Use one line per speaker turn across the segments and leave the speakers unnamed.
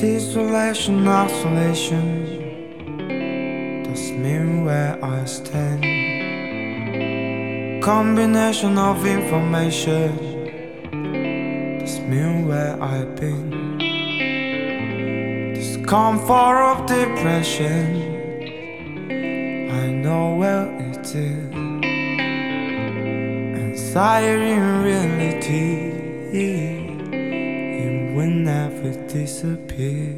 Desolation, isolation. Does mean where I stand. Combination of information. Does mean where I've been. Discomfort of depression. I know where it is. Anxiety in reality Will never disappear.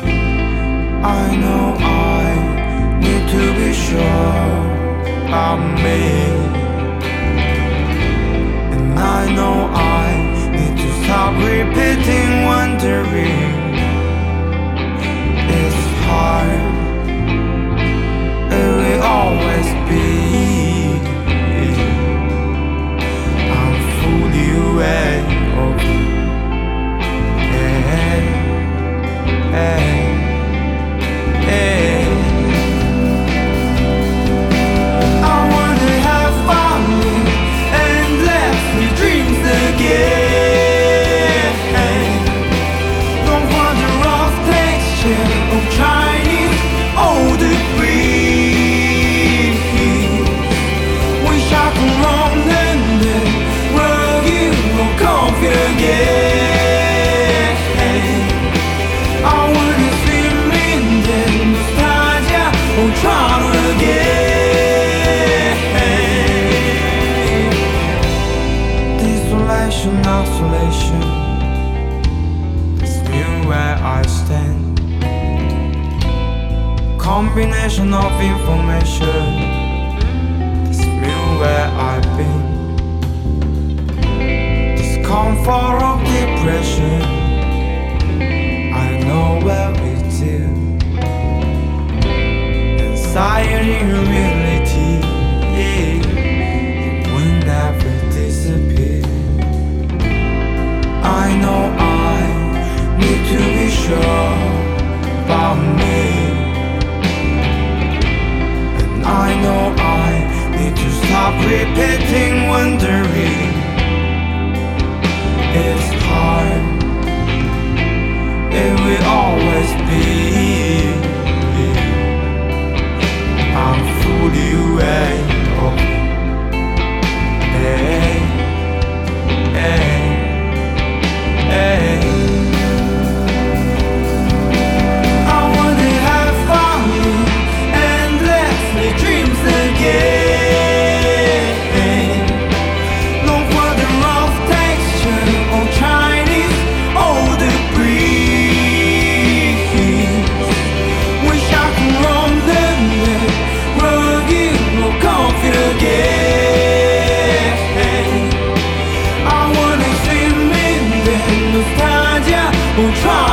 I know I need to be sure of me And I know I need to stop repeating wondering Desolation, isolation. It's me where I stand. Combination of information. It's me where I've been. Discomfort of depression. I know where it is. Anxiety I wanna